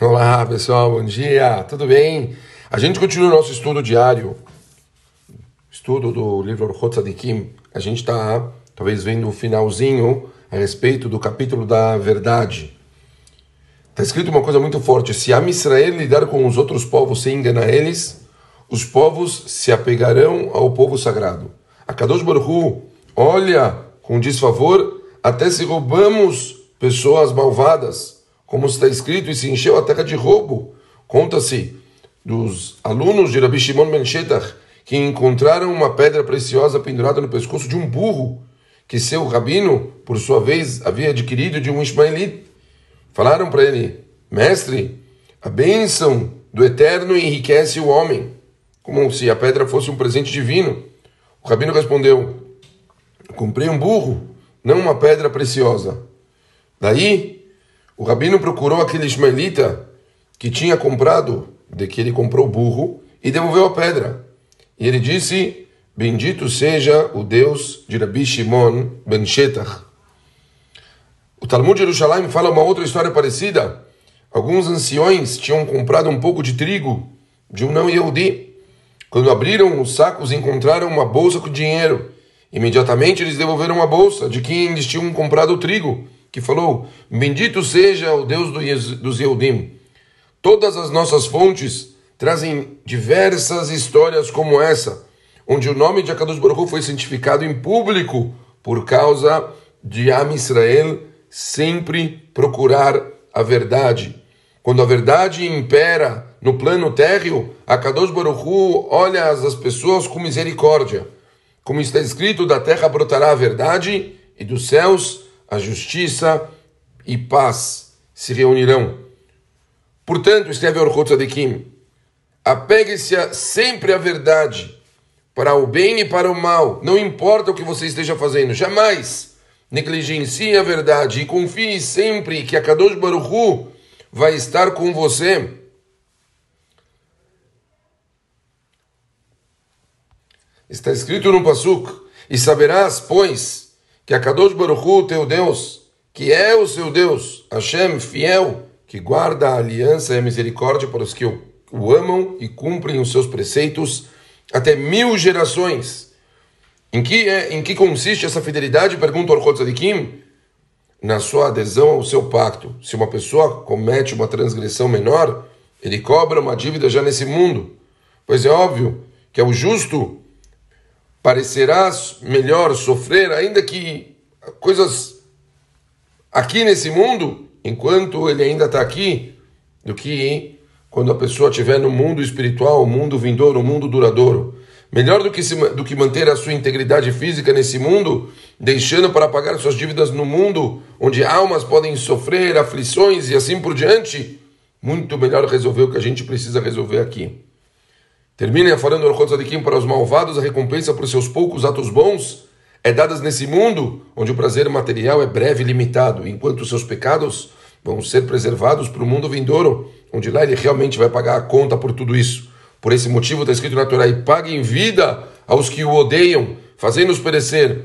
Olá pessoal, bom dia, tudo bem? A gente continua o nosso estudo diário, estudo do livro Orchot Tzadikim. A gente está talvez vendo o finalzinho a respeito do capítulo da verdade. Está escrito uma coisa muito forte: se a Israel lidar com os outros povos sem enganar eles, os povos se apegarão ao povo sagrado. A Kadosh Baruch Hu olha com desfavor até se roubamos pessoas malvadas como está escrito, e se encheu a terra de roubo. Conta-se dos alunos de Rabi Shimon Ben Shetach que encontraram uma pedra preciosa pendurada no pescoço de um burro que seu rabino, por sua vez, havia adquirido de um ismaelite. Falaram para ele, mestre, a bênção do Eterno enriquece o homem, como se a pedra fosse um presente divino. O rabino respondeu, comprei um burro, não uma pedra preciosa. Daí o rabino procurou aquele ismaelita que tinha comprado, de que ele comprou burro, e devolveu a pedra. E ele disse: Bendito seja o Deus de Rabi Shimon ben Shetach. O Talmud de Jerusalém fala uma outra história parecida. Alguns anciões tinham comprado um pouco de trigo de um não Yehudi. Quando abriram os sacos, encontraram uma bolsa com dinheiro. Imediatamente eles devolveram a bolsa de quem eles tinham comprado o trigo que falou: Bendito seja o Deus dos Yehudim. Todas as nossas fontes trazem diversas histórias como essa, onde o nome de Akadosh Baruch foi santificado em público por causa de Am Israel sempre procurar a verdade. Quando a verdade impera no plano térreo, Akadosh Baruch olha as pessoas com misericórdia. Como está escrito, da terra brotará a verdade e dos céus a justiça e paz se reunirão. Portanto, escreve Orchot Tzadikim, apegue-se sempre à verdade, para o bem e para o mal, não importa o que você esteja fazendo, jamais negligencie a verdade e confie sempre que a Kadosh Baruch Hu vai estar com você. Está escrito no Pasuk, e saberás, pois, que a Kadosh Baruchu, teu Deus, que é o seu Deus, Hashem, fiel, que guarda a aliança e a misericórdia para os que o, amam e cumprem os seus preceitos até mil gerações. Em que, é, em que consiste essa fidelidade? Pergunta o Orchot Tzadikim. Na sua adesão ao seu pacto. Se uma pessoa comete uma transgressão menor, ele cobra uma dívida já nesse mundo. Pois é óbvio que é o justo parecerá melhor sofrer, ainda que coisas aqui nesse mundo, enquanto ele ainda está aqui, do que quando a pessoa estiver no mundo espiritual, o mundo vindouro, o mundo duradouro. Melhor do que, se, do que manter a sua integridade física nesse mundo, deixando para pagar suas dívidas no mundo, onde almas podem sofrer aflições e assim por diante, muito melhor resolver o que a gente precisa resolver aqui. Terminem falando Orchot Tzadikim para os malvados, a recompensa por seus poucos atos bons é dada nesse mundo, onde o prazer material é breve e limitado, enquanto seus pecados vão ser preservados para o mundo vindouro, onde lá ele realmente vai pagar a conta por tudo isso. Por esse motivo está escrito na Torá, e pague em vida aos que o odeiam, fazendo-os perecer.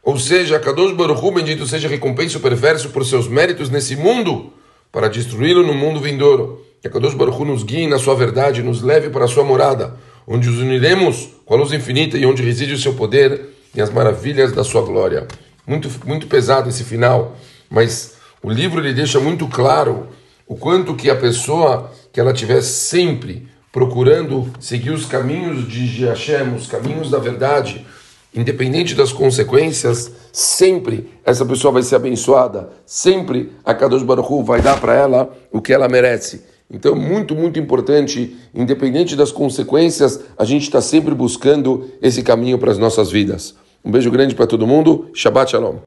Ou seja, Kadosh Baruch Hu, bendito seja recompensa o perverso por seus méritos nesse mundo, para destruí-lo no mundo vindouro. Que a Kadosh Baruch Hu nos guie na sua verdade, nos leve para a sua morada, onde os uniremos com a luz infinita e onde reside o seu poder e as maravilhas da sua glória. Muito, muito pesado esse final, mas o livro ele deixa muito claro o quanto que a pessoa que ela tiver sempre procurando seguir os caminhos de Hashem, os caminhos da verdade, independente das consequências, sempre essa pessoa vai ser abençoada, sempre a Kadosh Baruch Hu vai dar para ela o que ela merece. Então, muito, muito importante, independente das consequências, a gente está sempre buscando esse caminho para as nossas vidas. Um beijo grande para todo mundo. Shabbat Shalom.